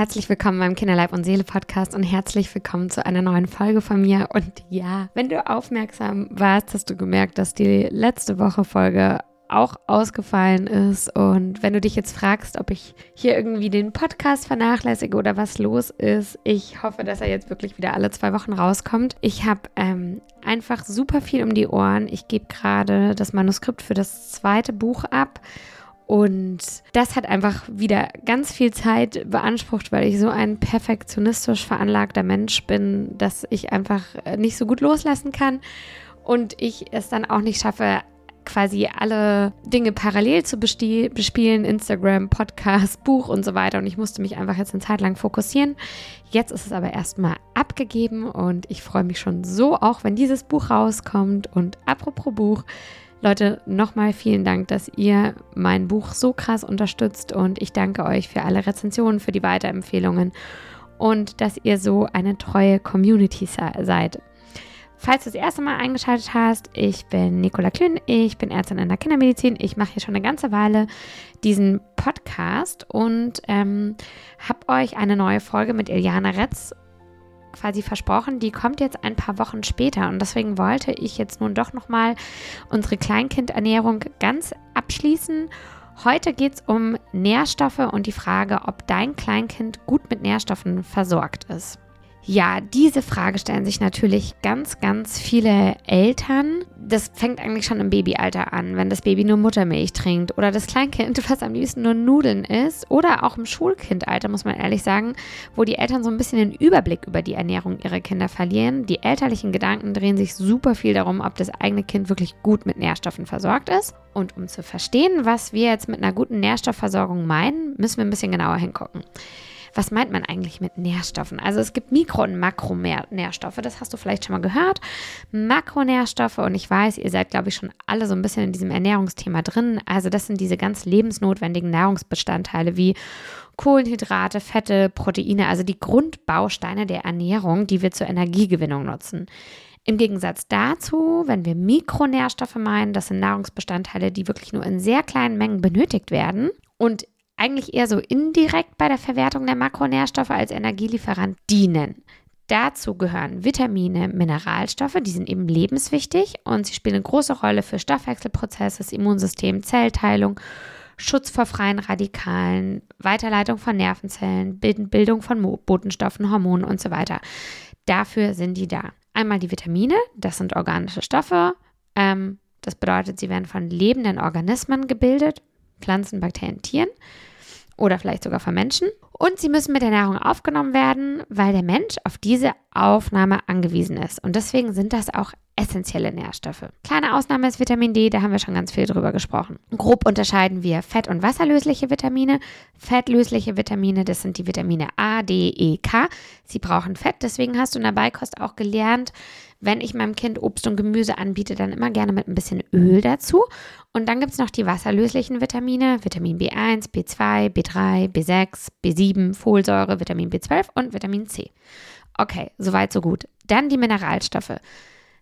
Herzlich willkommen beim Kinderleib und Seele Podcast und herzlich willkommen zu einer neuen Folge von mir. Und ja, wenn du aufmerksam warst, hast du gemerkt, dass die letzte Woche Folge auch ausgefallen ist. Und wenn du dich jetzt fragst, ob ich hier irgendwie den Podcast vernachlässige oder was los ist, ich hoffe, dass er jetzt wirklich wieder alle zwei Wochen rauskommt. Ich habe ähm, einfach super viel um die Ohren. Ich gebe gerade das Manuskript für das zweite Buch ab. Und das hat einfach wieder ganz viel Zeit beansprucht, weil ich so ein perfektionistisch veranlagter Mensch bin, dass ich einfach nicht so gut loslassen kann und ich es dann auch nicht schaffe, quasi alle Dinge parallel zu bespielen, Instagram, Podcast, Buch und so weiter. Und ich musste mich einfach jetzt eine Zeit lang fokussieren. Jetzt ist es aber erstmal abgegeben und ich freue mich schon so, auch wenn dieses Buch rauskommt. Und apropos Buch, Leute, nochmal vielen Dank, dass ihr mein Buch so krass unterstützt und ich danke euch für alle Rezensionen, für die Weiterempfehlungen und dass ihr so eine treue Community seid. Falls du das erste Mal eingeschaltet hast, ich bin Nicola Klün, ich bin Ärztin in der Kindermedizin. Ich mache hier schon eine ganze Weile diesen Podcast und ähm, habe euch eine neue Folge mit Iliana Retz quasi versprochen, die kommt jetzt ein paar Wochen später und deswegen wollte ich jetzt nun doch nochmal unsere Kleinkindernährung ganz abschließen. Heute geht es um Nährstoffe und die Frage, ob dein Kleinkind gut mit Nährstoffen versorgt ist. Ja, diese Frage stellen sich natürlich ganz, ganz viele Eltern. Das fängt eigentlich schon im Babyalter an, wenn das Baby nur Muttermilch trinkt oder das Kleinkind, was am liebsten nur Nudeln isst oder auch im Schulkindalter, muss man ehrlich sagen, wo die Eltern so ein bisschen den Überblick über die Ernährung ihrer Kinder verlieren. Die elterlichen Gedanken drehen sich super viel darum, ob das eigene Kind wirklich gut mit Nährstoffen versorgt ist. Und um zu verstehen, was wir jetzt mit einer guten Nährstoffversorgung meinen, müssen wir ein bisschen genauer hingucken was meint man eigentlich mit Nährstoffen? Also es gibt Mikro- und Makronährstoffe, das hast du vielleicht schon mal gehört. Makronährstoffe und ich weiß, ihr seid, glaube ich, schon alle so ein bisschen in diesem Ernährungsthema drin. Also das sind diese ganz lebensnotwendigen Nahrungsbestandteile wie Kohlenhydrate, Fette, Proteine, also die Grundbausteine der Ernährung, die wir zur Energiegewinnung nutzen. Im Gegensatz dazu, wenn wir Mikronährstoffe meinen, das sind Nahrungsbestandteile, die wirklich nur in sehr kleinen Mengen benötigt werden und eigentlich eher so indirekt bei der Verwertung der Makronährstoffe als Energielieferant dienen. Dazu gehören Vitamine, Mineralstoffe, die sind eben lebenswichtig und sie spielen eine große Rolle für Stoffwechselprozesse, das Immunsystem, Zellteilung, Schutz vor freien Radikalen, Weiterleitung von Nervenzellen, Bildung von Botenstoffen, Hormonen und so weiter. Dafür sind die da. Einmal die Vitamine, das sind organische Stoffe. Ähm, das bedeutet, sie werden von lebenden Organismen gebildet, Pflanzen, Bakterien, Tieren oder vielleicht sogar von Menschen. Und sie müssen mit der Nahrung aufgenommen werden, weil der Mensch auf diese Aufnahme angewiesen ist. Und deswegen sind das auch essentielle Nährstoffe. Kleine Ausnahme ist Vitamin D, da haben wir schon ganz viel drüber gesprochen. Grob unterscheiden wir fett- und wasserlösliche Vitamine. Fettlösliche Vitamine, das sind die Vitamine A, D, E, K. Sie brauchen Fett, deswegen hast du in der Beikost auch gelernt, wenn ich meinem Kind Obst und Gemüse anbiete, dann immer gerne mit ein bisschen Öl dazu. Und dann gibt es noch die wasserlöslichen Vitamine, Vitamin B1, B2, B3, B6, B7, Folsäure, Vitamin B12 und Vitamin C. Okay, soweit, so gut. Dann die Mineralstoffe.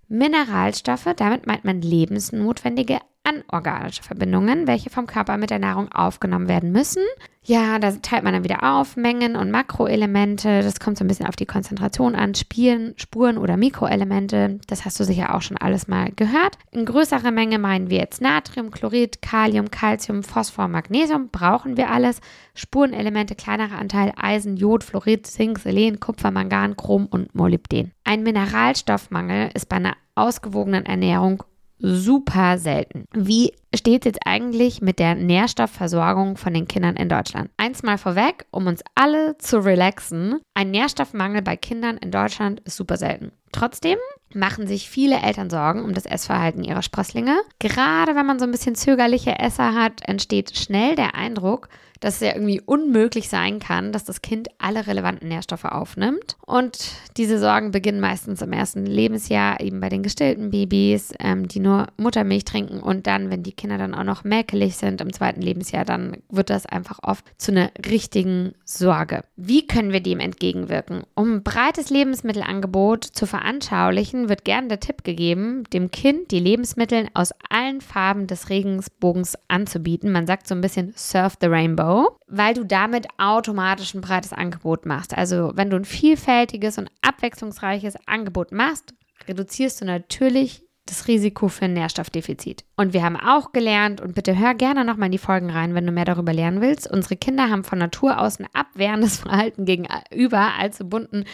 Mineralstoffe, damit meint man lebensnotwendige anorganische Verbindungen, welche vom Körper mit der Nahrung aufgenommen werden müssen. Ja, da teilt man dann wieder auf, Mengen und Makroelemente. Das kommt so ein bisschen auf die Konzentration an, Spielen, Spuren oder Mikroelemente. Das hast du sicher auch schon alles mal gehört. In größerer Menge meinen wir jetzt Natrium, Chlorid, Kalium, Calcium, Phosphor, Magnesium. Brauchen wir alles. Spurenelemente, kleinerer Anteil, Eisen, Jod, Fluorid, Zink, Selen, Kupfer, Mangan, Chrom und Molybden. Ein Mineralstoffmangel ist bei einer ausgewogenen Ernährung super selten. Wie steht es jetzt eigentlich mit der Nährstoffversorgung von den Kindern in Deutschland? Eins mal vorweg, um uns alle zu relaxen. Ein Nährstoffmangel bei Kindern in Deutschland ist super selten. Trotzdem machen sich viele Eltern Sorgen um das Essverhalten ihrer Sprösslinge. Gerade wenn man so ein bisschen zögerliche Esser hat, entsteht schnell der Eindruck, dass es ja irgendwie unmöglich sein kann, dass das Kind alle relevanten Nährstoffe aufnimmt. Und diese Sorgen beginnen meistens im ersten Lebensjahr, eben bei den gestillten Babys, ähm, die nur Muttermilch trinken. Und dann, wenn die Kinder dann auch noch mäkelig sind im zweiten Lebensjahr, dann wird das einfach oft zu einer richtigen Sorge. Wie können wir dem entgegenwirken? Um ein breites Lebensmittelangebot zu veranschaulichen, wird gern der Tipp gegeben, dem Kind die Lebensmittel aus allen Farben des Regensbogens anzubieten. Man sagt so ein bisschen Surf the Rainbow. Weil du damit automatisch ein breites Angebot machst. Also wenn du ein vielfältiges und abwechslungsreiches Angebot machst, reduzierst du natürlich das Risiko für ein Nährstoffdefizit. Und wir haben auch gelernt, und bitte hör gerne nochmal in die Folgen rein, wenn du mehr darüber lernen willst. Unsere Kinder haben von Natur aus ein abwehrendes Verhalten gegenüber allzu bunten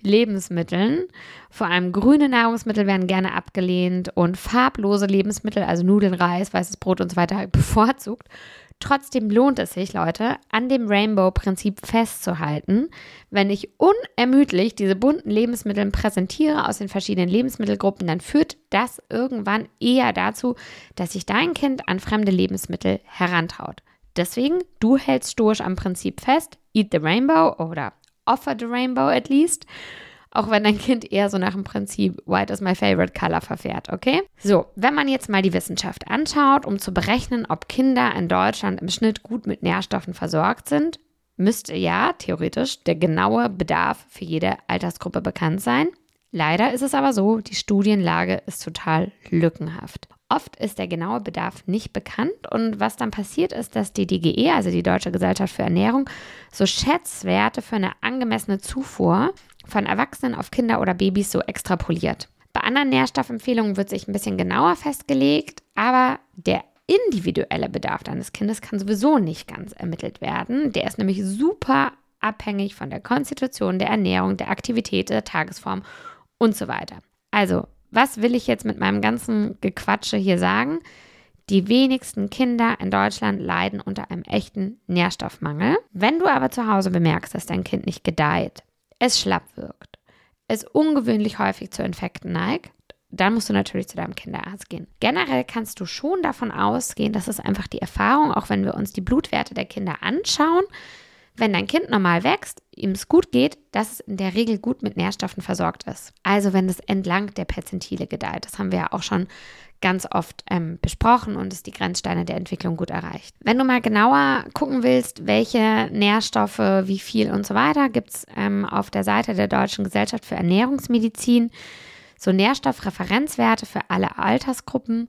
Lebensmitteln. Vor allem grüne Nahrungsmittel werden gerne abgelehnt und farblose Lebensmittel, also Nudeln, Reis, weißes Brot und so weiter, bevorzugt. Trotzdem lohnt es sich, Leute, an dem Rainbow-Prinzip festzuhalten. Wenn ich unermüdlich diese bunten Lebensmittel präsentiere aus den verschiedenen Lebensmittelgruppen, dann führt das irgendwann eher dazu, dass sich dein Kind an fremde Lebensmittel herantraut. Deswegen, du hältst stoisch am Prinzip fest, eat the rainbow oder offer the rainbow at least auch wenn dein Kind eher so nach dem Prinzip White is my favorite color verfährt, okay? So, wenn man jetzt mal die Wissenschaft anschaut, um zu berechnen, ob Kinder in Deutschland im Schnitt gut mit Nährstoffen versorgt sind, müsste ja theoretisch der genaue Bedarf für jede Altersgruppe bekannt sein. Leider ist es aber so, die Studienlage ist total lückenhaft. Oft ist der genaue Bedarf nicht bekannt und was dann passiert ist, dass die DGE, also die Deutsche Gesellschaft für Ernährung, so Schätzwerte für eine angemessene Zufuhr von Erwachsenen auf Kinder oder Babys so extrapoliert. Bei anderen Nährstoffempfehlungen wird sich ein bisschen genauer festgelegt, aber der individuelle Bedarf deines Kindes kann sowieso nicht ganz ermittelt werden. Der ist nämlich super abhängig von der Konstitution, der Ernährung, der Aktivität, der Tagesform und so weiter. Also, was will ich jetzt mit meinem ganzen Gequatsche hier sagen? Die wenigsten Kinder in Deutschland leiden unter einem echten Nährstoffmangel. Wenn du aber zu Hause bemerkst, dass dein Kind nicht gedeiht, es schlapp wirkt, es ungewöhnlich häufig zu Infekten neigt, dann musst du natürlich zu deinem Kinderarzt gehen. Generell kannst du schon davon ausgehen, dass es einfach die Erfahrung, auch wenn wir uns die Blutwerte der Kinder anschauen, wenn dein Kind normal wächst, ihm es gut geht, dass es in der Regel gut mit Nährstoffen versorgt ist. Also wenn es entlang der Perzentile gedeiht. Das haben wir ja auch schon ganz oft ähm, besprochen und es die Grenzsteine der Entwicklung gut erreicht. Wenn du mal genauer gucken willst, welche Nährstoffe, wie viel und so weiter, gibt es ähm, auf der Seite der Deutschen Gesellschaft für Ernährungsmedizin so Nährstoffreferenzwerte für alle Altersgruppen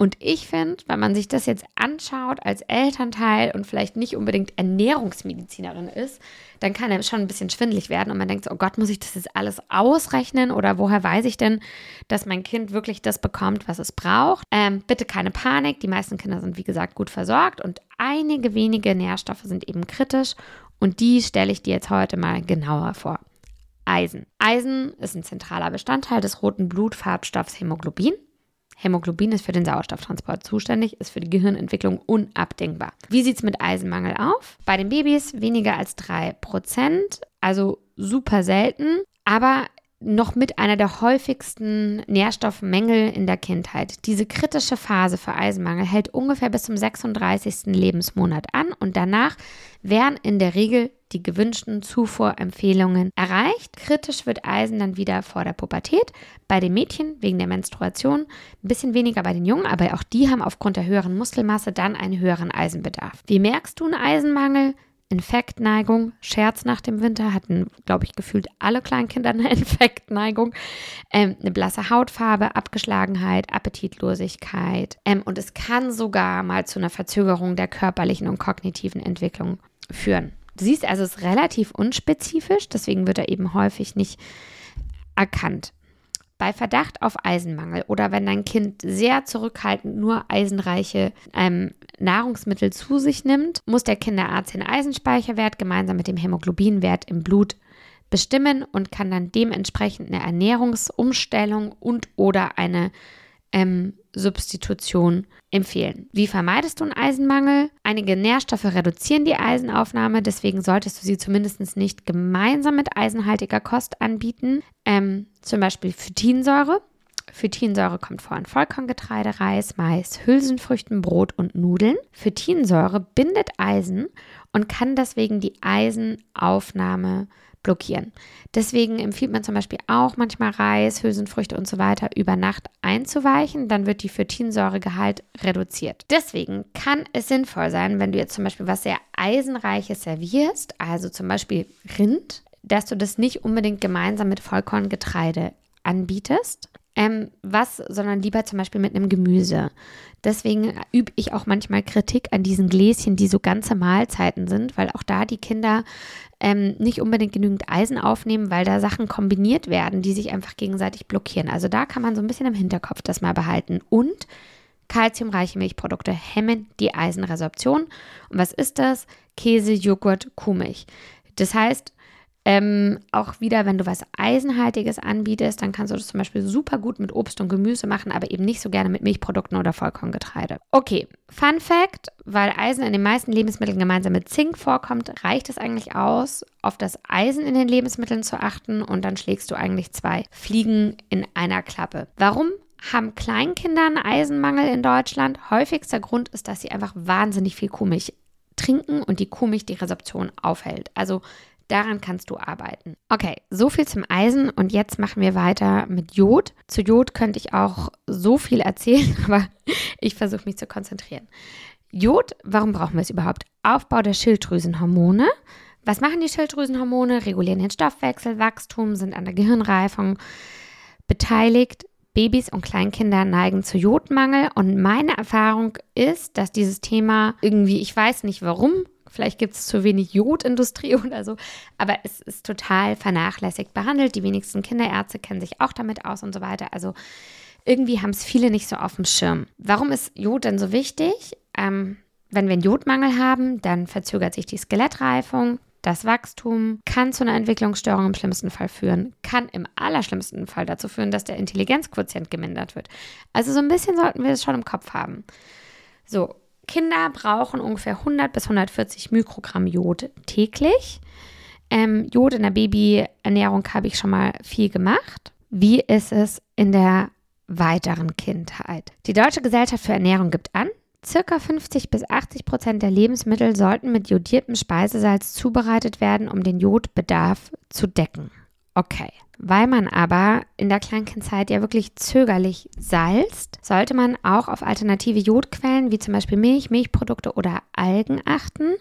und ich finde, wenn man sich das jetzt anschaut als Elternteil und vielleicht nicht unbedingt Ernährungsmedizinerin ist, dann kann er schon ein bisschen schwindlig werden und man denkt, so, oh Gott, muss ich das jetzt alles ausrechnen oder woher weiß ich denn, dass mein Kind wirklich das bekommt, was es braucht? Ähm, bitte keine Panik, die meisten Kinder sind wie gesagt gut versorgt und einige wenige Nährstoffe sind eben kritisch und die stelle ich dir jetzt heute mal genauer vor. Eisen. Eisen ist ein zentraler Bestandteil des roten Blutfarbstoffs Hämoglobin. Hämoglobin ist für den Sauerstofftransport zuständig, ist für die Gehirnentwicklung unabdingbar. Wie sieht es mit Eisenmangel auf? Bei den Babys weniger als 3%, also super selten, aber noch mit einer der häufigsten Nährstoffmängel in der Kindheit. Diese kritische Phase für Eisenmangel hält ungefähr bis zum 36. Lebensmonat an und danach werden in der Regel die gewünschten Zufuhrempfehlungen erreicht. Kritisch wird Eisen dann wieder vor der Pubertät, bei den Mädchen wegen der Menstruation, ein bisschen weniger bei den Jungen, aber auch die haben aufgrund der höheren Muskelmasse dann einen höheren Eisenbedarf. Wie merkst du einen Eisenmangel? Infektneigung, Scherz nach dem Winter, hatten, glaube ich, gefühlt alle Kleinkinder eine Infektneigung, ähm, eine blasse Hautfarbe, Abgeschlagenheit, Appetitlosigkeit ähm, und es kann sogar mal zu einer Verzögerung der körperlichen und kognitiven Entwicklung führen. Du siehst also, es ist relativ unspezifisch, deswegen wird er eben häufig nicht erkannt. Bei Verdacht auf Eisenmangel oder wenn dein Kind sehr zurückhaltend nur eisenreiche ähm, Nahrungsmittel zu sich nimmt, muss der Kinderarzt den Eisenspeicherwert gemeinsam mit dem Hämoglobinwert im Blut bestimmen und kann dann dementsprechend eine Ernährungsumstellung und oder eine ähm, Substitution empfehlen. Wie vermeidest du einen Eisenmangel? Einige Nährstoffe reduzieren die Eisenaufnahme, deswegen solltest du sie zumindest nicht gemeinsam mit eisenhaltiger Kost anbieten. Ähm, zum Beispiel Phytinsäure. Phytinsäure kommt vor in Vollkorngetreide, Reis, Mais, Hülsenfrüchten, Brot und Nudeln. Phytinsäure bindet Eisen und kann deswegen die Eisenaufnahme blockieren. Deswegen empfiehlt man zum Beispiel auch manchmal Reis, Hülsenfrüchte und so weiter über Nacht einzuweichen. Dann wird die Phytinsäuregehalt reduziert. Deswegen kann es sinnvoll sein, wenn du jetzt zum Beispiel was sehr Eisenreiches servierst, also zum Beispiel Rind, dass du das nicht unbedingt gemeinsam mit Vollkorngetreide anbietest. Ähm, was, sondern lieber zum Beispiel mit einem Gemüse. Deswegen übe ich auch manchmal Kritik an diesen Gläschen, die so ganze Mahlzeiten sind, weil auch da die Kinder ähm, nicht unbedingt genügend Eisen aufnehmen, weil da Sachen kombiniert werden, die sich einfach gegenseitig blockieren. Also da kann man so ein bisschen im Hinterkopf das mal behalten. Und kalziumreiche Milchprodukte hemmen die Eisenresorption. Und was ist das? Käse, Joghurt, Kuhmilch. Das heißt, ähm, auch wieder, wenn du was Eisenhaltiges anbietest, dann kannst du das zum Beispiel super gut mit Obst und Gemüse machen, aber eben nicht so gerne mit Milchprodukten oder Vollkorngetreide. Okay, Fun Fact, weil Eisen in den meisten Lebensmitteln gemeinsam mit Zink vorkommt, reicht es eigentlich aus, auf das Eisen in den Lebensmitteln zu achten und dann schlägst du eigentlich zwei Fliegen in einer Klappe. Warum? haben Kleinkinder einen Eisenmangel in Deutschland? Häufigster Grund ist, dass sie einfach wahnsinnig viel Kuhmilch trinken und die Kuhmilch die Resorption aufhält. Also Daran kannst du arbeiten. Okay, so viel zum Eisen und jetzt machen wir weiter mit Jod. Zu Jod könnte ich auch so viel erzählen, aber ich versuche mich zu konzentrieren. Jod, warum brauchen wir es überhaupt? Aufbau der Schilddrüsenhormone. Was machen die Schilddrüsenhormone? Regulieren den Stoffwechsel, Wachstum, sind an der Gehirnreifung beteiligt. Babys und Kleinkinder neigen zu Jodmangel und meine Erfahrung ist, dass dieses Thema irgendwie, ich weiß nicht warum, Vielleicht gibt es zu wenig Jodindustrie oder so. Aber es ist total vernachlässigt behandelt. Die wenigsten Kinderärzte kennen sich auch damit aus und so weiter. Also irgendwie haben es viele nicht so auf dem Schirm. Warum ist Jod denn so wichtig? Ähm, wenn wir einen Jodmangel haben, dann verzögert sich die Skelettreifung. Das Wachstum kann zu einer Entwicklungsstörung im schlimmsten Fall führen, kann im allerschlimmsten Fall dazu führen, dass der Intelligenzquotient gemindert wird. Also so ein bisschen sollten wir es schon im Kopf haben. So, Kinder brauchen ungefähr 100 bis 140 Mikrogramm Jod täglich. Ähm, Jod in der Babyernährung habe ich schon mal viel gemacht. Wie ist es in der weiteren Kindheit? Die Deutsche Gesellschaft für Ernährung gibt an, Circa 50 bis 80 Prozent der Lebensmittel sollten mit jodiertem Speisesalz zubereitet werden, um den Jodbedarf zu decken. Okay. Weil man aber in der Kleinkindzeit ja wirklich zögerlich salzt, sollte man auch auf alternative Jodquellen wie zum Beispiel Milch, Milchprodukte oder Algen achten.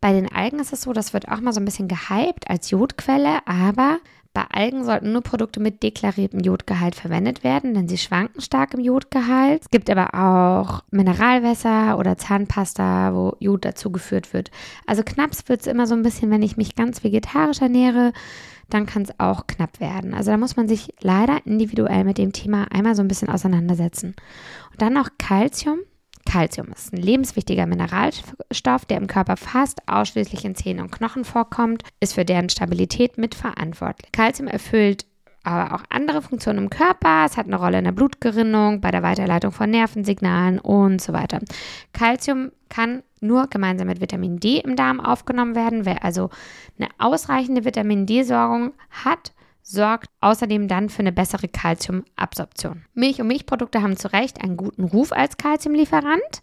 Bei den Algen ist es so, das wird auch mal so ein bisschen gehypt als Jodquelle, aber bei Algen sollten nur Produkte mit deklariertem Jodgehalt verwendet werden, denn sie schwanken stark im Jodgehalt. Es gibt aber auch Mineralwässer oder Zahnpasta, wo Jod dazugeführt wird. Also knapp wird es immer so ein bisschen, wenn ich mich ganz vegetarisch ernähre dann kann es auch knapp werden. Also da muss man sich leider individuell mit dem Thema einmal so ein bisschen auseinandersetzen. Und dann noch Calcium. Calcium ist ein lebenswichtiger Mineralstoff, der im Körper fast ausschließlich in Zähnen und Knochen vorkommt, ist für deren Stabilität mitverantwortlich. Calcium erfüllt aber auch andere Funktionen im Körper. Es hat eine Rolle in der Blutgerinnung, bei der Weiterleitung von Nervensignalen und so weiter. Calcium kann nur gemeinsam mit Vitamin D im Darm aufgenommen werden. Wer also eine ausreichende Vitamin D-Sorgung hat, sorgt außerdem dann für eine bessere Kalziumabsorption. Milch und Milchprodukte haben zu Recht einen guten Ruf als Kalziumlieferant,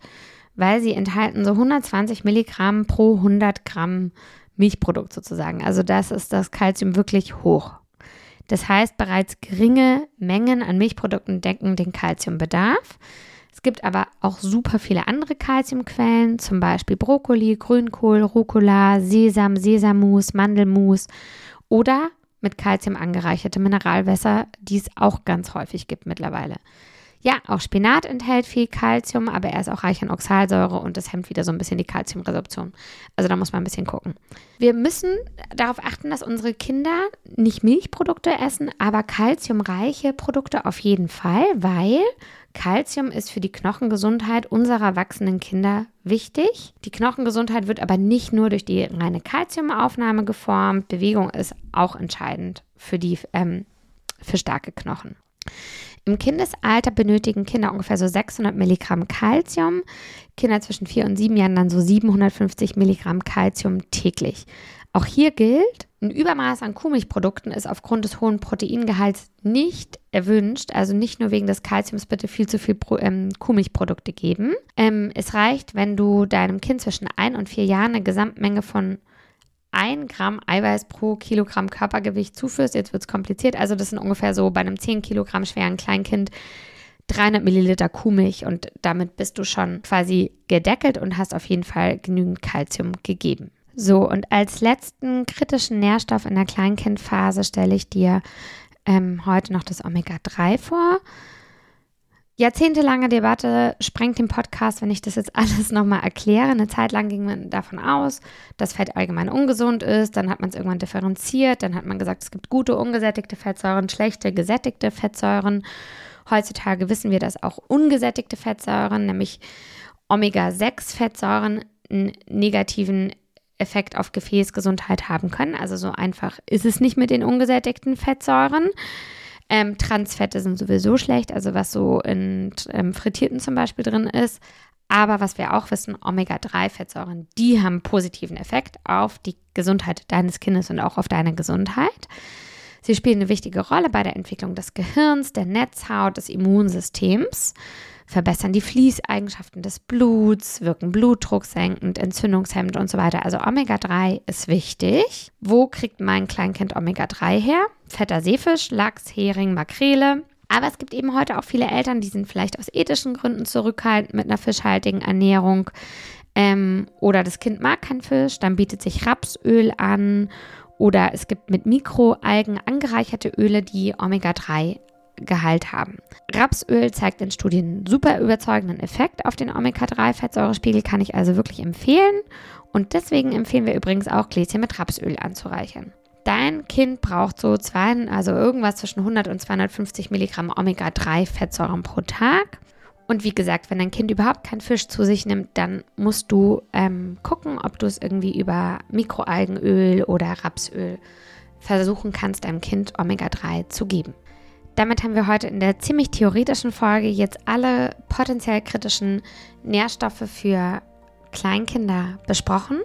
weil sie enthalten so 120 Milligramm pro 100 Gramm Milchprodukt sozusagen. Also das ist das Kalzium wirklich hoch. Das heißt, bereits geringe Mengen an Milchprodukten decken den Kalziumbedarf. Es gibt aber auch super viele andere Kalziumquellen, zum Beispiel Brokkoli, Grünkohl, Rucola, Sesam, Sesammus, Mandelmus oder mit Kalzium angereicherte Mineralwässer, die es auch ganz häufig gibt mittlerweile. Ja, auch Spinat enthält viel Kalzium, aber er ist auch reich an Oxalsäure und das hemmt wieder so ein bisschen die Kalziumresorption. Also da muss man ein bisschen gucken. Wir müssen darauf achten, dass unsere Kinder nicht Milchprodukte essen, aber kalziumreiche Produkte auf jeden Fall, weil Kalzium ist für die Knochengesundheit unserer wachsenden Kinder wichtig. Die Knochengesundheit wird aber nicht nur durch die reine Kalziumaufnahme geformt. Bewegung ist auch entscheidend für die ähm, für starke Knochen. Im Kindesalter benötigen Kinder ungefähr so 600 Milligramm Kalzium. Kinder zwischen 4 und 7 Jahren dann so 750 Milligramm Kalzium täglich. Auch hier gilt, ein Übermaß an Kuhmilchprodukten ist aufgrund des hohen Proteingehalts nicht erwünscht. Also nicht nur wegen des Kalziums bitte viel zu viel Pro, ähm, Kuhmilchprodukte geben. Ähm, es reicht, wenn du deinem Kind zwischen 1 und 4 Jahren eine Gesamtmenge von 1 Gramm Eiweiß pro Kilogramm Körpergewicht zuführst. Jetzt wird es kompliziert. Also das sind ungefähr so bei einem 10 Kilogramm schweren Kleinkind 300 Milliliter Kuhmilch und damit bist du schon quasi gedeckelt und hast auf jeden Fall genügend Kalzium gegeben. So, und als letzten kritischen Nährstoff in der Kleinkindphase stelle ich dir ähm, heute noch das Omega-3 vor. Jahrzehntelange Debatte sprengt den Podcast, wenn ich das jetzt alles nochmal erkläre. Eine Zeit lang ging man davon aus, dass Fett allgemein ungesund ist. Dann hat man es irgendwann differenziert. Dann hat man gesagt, es gibt gute ungesättigte Fettsäuren, schlechte gesättigte Fettsäuren. Heutzutage wissen wir, dass auch ungesättigte Fettsäuren, nämlich Omega-6-Fettsäuren, einen negativen Effekt auf Gefäßgesundheit haben können. Also so einfach ist es nicht mit den ungesättigten Fettsäuren. Ähm, Transfette sind sowieso schlecht, also was so in ähm, Frittierten zum Beispiel drin ist. Aber was wir auch wissen, Omega-3-Fettsäuren, die haben positiven Effekt auf die Gesundheit deines Kindes und auch auf deine Gesundheit. Sie spielen eine wichtige Rolle bei der Entwicklung des Gehirns, der Netzhaut, des Immunsystems verbessern die Fließeigenschaften des Bluts, wirken blutdrucksenkend, entzündungshemmend und so weiter. Also Omega-3 ist wichtig. Wo kriegt mein Kleinkind Omega-3 her? Fetter Seefisch, Lachs, Hering, Makrele. Aber es gibt eben heute auch viele Eltern, die sind vielleicht aus ethischen Gründen zurückhaltend mit einer fischhaltigen Ernährung. Ähm, oder das Kind mag keinen Fisch, dann bietet sich Rapsöl an. Oder es gibt mit Mikroalgen angereicherte Öle, die Omega-3 Gehalt haben. Rapsöl zeigt in Studien super überzeugenden Effekt auf den Omega-3-Fettsäurespiegel, kann ich also wirklich empfehlen. Und deswegen empfehlen wir übrigens auch Gläschen mit Rapsöl anzureichern. Dein Kind braucht so zwei, also irgendwas zwischen 100 und 250 Milligramm Omega-3-Fettsäuren pro Tag. Und wie gesagt, wenn dein Kind überhaupt keinen Fisch zu sich nimmt, dann musst du ähm, gucken, ob du es irgendwie über Mikroalgenöl oder Rapsöl versuchen kannst, deinem Kind Omega-3 zu geben. Damit haben wir heute in der ziemlich theoretischen Folge jetzt alle potenziell kritischen Nährstoffe für Kleinkinder besprochen.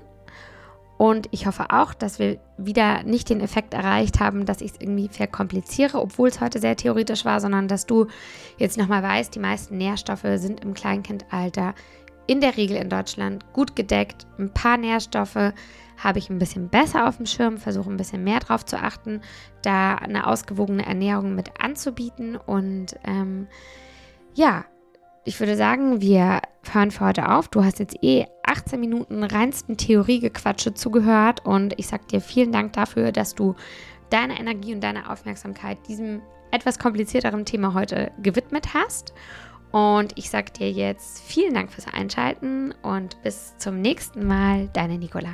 Und ich hoffe auch, dass wir wieder nicht den Effekt erreicht haben, dass ich es irgendwie verkompliziere, obwohl es heute sehr theoretisch war, sondern dass du jetzt nochmal weißt, die meisten Nährstoffe sind im Kleinkindalter in der Regel in Deutschland gut gedeckt. Ein paar Nährstoffe habe ich ein bisschen besser auf dem Schirm, versuche ein bisschen mehr drauf zu achten, da eine ausgewogene Ernährung mit anzubieten. Und ähm, ja, ich würde sagen, wir hören für heute auf. Du hast jetzt eh 18 Minuten reinsten Theoriegequatsche zugehört und ich sage dir vielen Dank dafür, dass du deine Energie und deine Aufmerksamkeit diesem etwas komplizierteren Thema heute gewidmet hast. Und ich sage dir jetzt vielen Dank fürs Einschalten und bis zum nächsten Mal, deine Nicola.